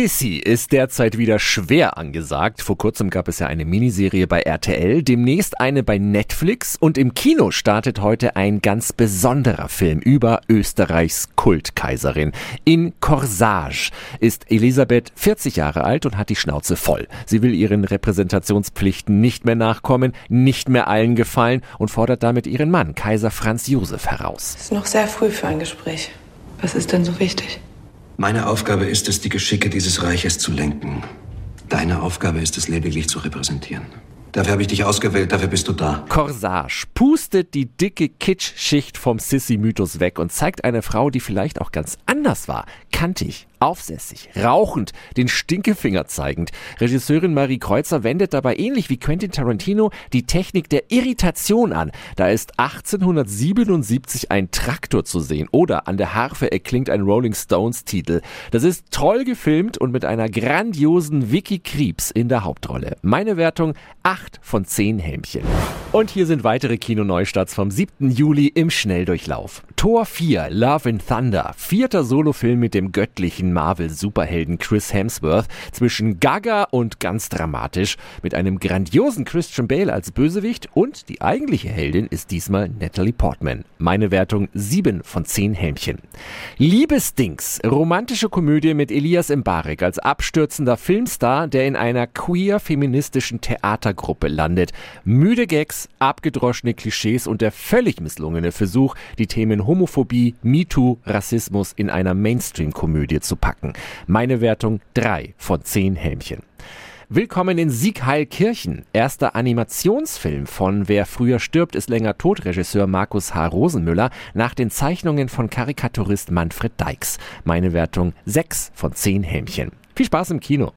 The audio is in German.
Sissy ist derzeit wieder schwer angesagt. Vor kurzem gab es ja eine Miniserie bei RTL, demnächst eine bei Netflix und im Kino startet heute ein ganz besonderer Film über Österreichs Kultkaiserin. In Corsage ist Elisabeth 40 Jahre alt und hat die Schnauze voll. Sie will ihren Repräsentationspflichten nicht mehr nachkommen, nicht mehr allen gefallen und fordert damit ihren Mann, Kaiser Franz Josef, heraus. Es ist noch sehr früh für ein Gespräch. Was ist denn so wichtig? Meine Aufgabe ist es, die Geschicke dieses Reiches zu lenken. Deine Aufgabe ist es lediglich zu repräsentieren. Dafür habe ich dich ausgewählt, dafür bist du da. Corsage pustet die dicke Kitschschicht vom Sissy-Mythos weg und zeigt eine Frau, die vielleicht auch ganz anders war. Kantig, Aufsässig, rauchend, den Stinkefinger zeigend. Regisseurin Marie Kreuzer wendet dabei ähnlich wie Quentin Tarantino die Technik der Irritation an. Da ist 1877 ein Traktor zu sehen oder an der Harfe erklingt ein Rolling Stones Titel. Das ist toll gefilmt und mit einer grandiosen Vicky Kriebs in der Hauptrolle. Meine Wertung 8 von 10 Helmchen. Und hier sind weitere Kinoneustarts vom 7. Juli im Schnelldurchlauf. Tor 4, Love in Thunder, vierter Solofilm mit dem göttlichen Marvel-Superhelden Chris Hemsworth zwischen Gaga und ganz dramatisch mit einem grandiosen Christian Bale als Bösewicht und die eigentliche Heldin ist diesmal Natalie Portman. Meine Wertung 7 von 10 Helmchen. Liebesdings, romantische Komödie mit Elias Mbarek als abstürzender Filmstar, der in einer queer-feministischen Theatergruppe landet. Müde Gags, abgedroschene Klischees und der völlig misslungene Versuch, die Themen Homophobie, MeToo, Rassismus in einer Mainstream-Komödie zu packen. Meine Wertung 3 von 10 Helmchen. Willkommen in Siegheilkirchen. Erster Animationsfilm von Wer früher stirbt, ist länger tot, Regisseur Markus H. Rosenmüller, nach den Zeichnungen von Karikaturist Manfred Dykes. Meine Wertung 6 von 10 Helmchen. Viel Spaß im Kino.